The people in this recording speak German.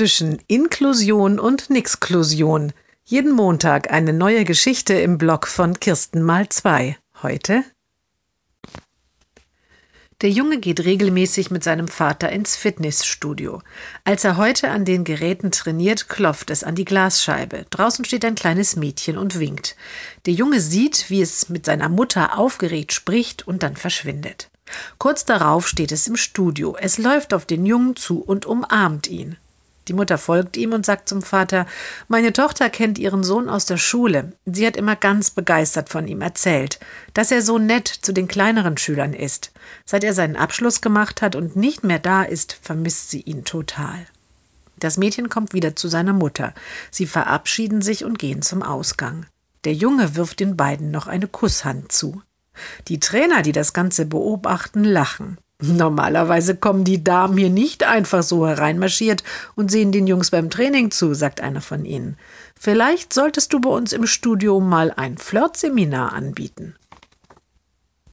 zwischen Inklusion und Nixklusion. Jeden Montag eine neue Geschichte im Blog von Kirsten mal zwei. Heute der Junge geht regelmäßig mit seinem Vater ins Fitnessstudio. Als er heute an den Geräten trainiert, klopft es an die Glasscheibe. Draußen steht ein kleines Mädchen und winkt. Der Junge sieht, wie es mit seiner Mutter aufgeregt spricht und dann verschwindet. Kurz darauf steht es im Studio. Es läuft auf den Jungen zu und umarmt ihn. Die Mutter folgt ihm und sagt zum Vater, meine Tochter kennt ihren Sohn aus der Schule. Sie hat immer ganz begeistert von ihm erzählt, dass er so nett zu den kleineren Schülern ist. Seit er seinen Abschluss gemacht hat und nicht mehr da ist, vermisst sie ihn total. Das Mädchen kommt wieder zu seiner Mutter. Sie verabschieden sich und gehen zum Ausgang. Der Junge wirft den beiden noch eine Kusshand zu. Die Trainer, die das Ganze beobachten, lachen. Normalerweise kommen die Damen hier nicht einfach so hereinmarschiert und sehen den Jungs beim Training zu, sagt einer von ihnen. Vielleicht solltest du bei uns im Studio mal ein Flirtseminar anbieten.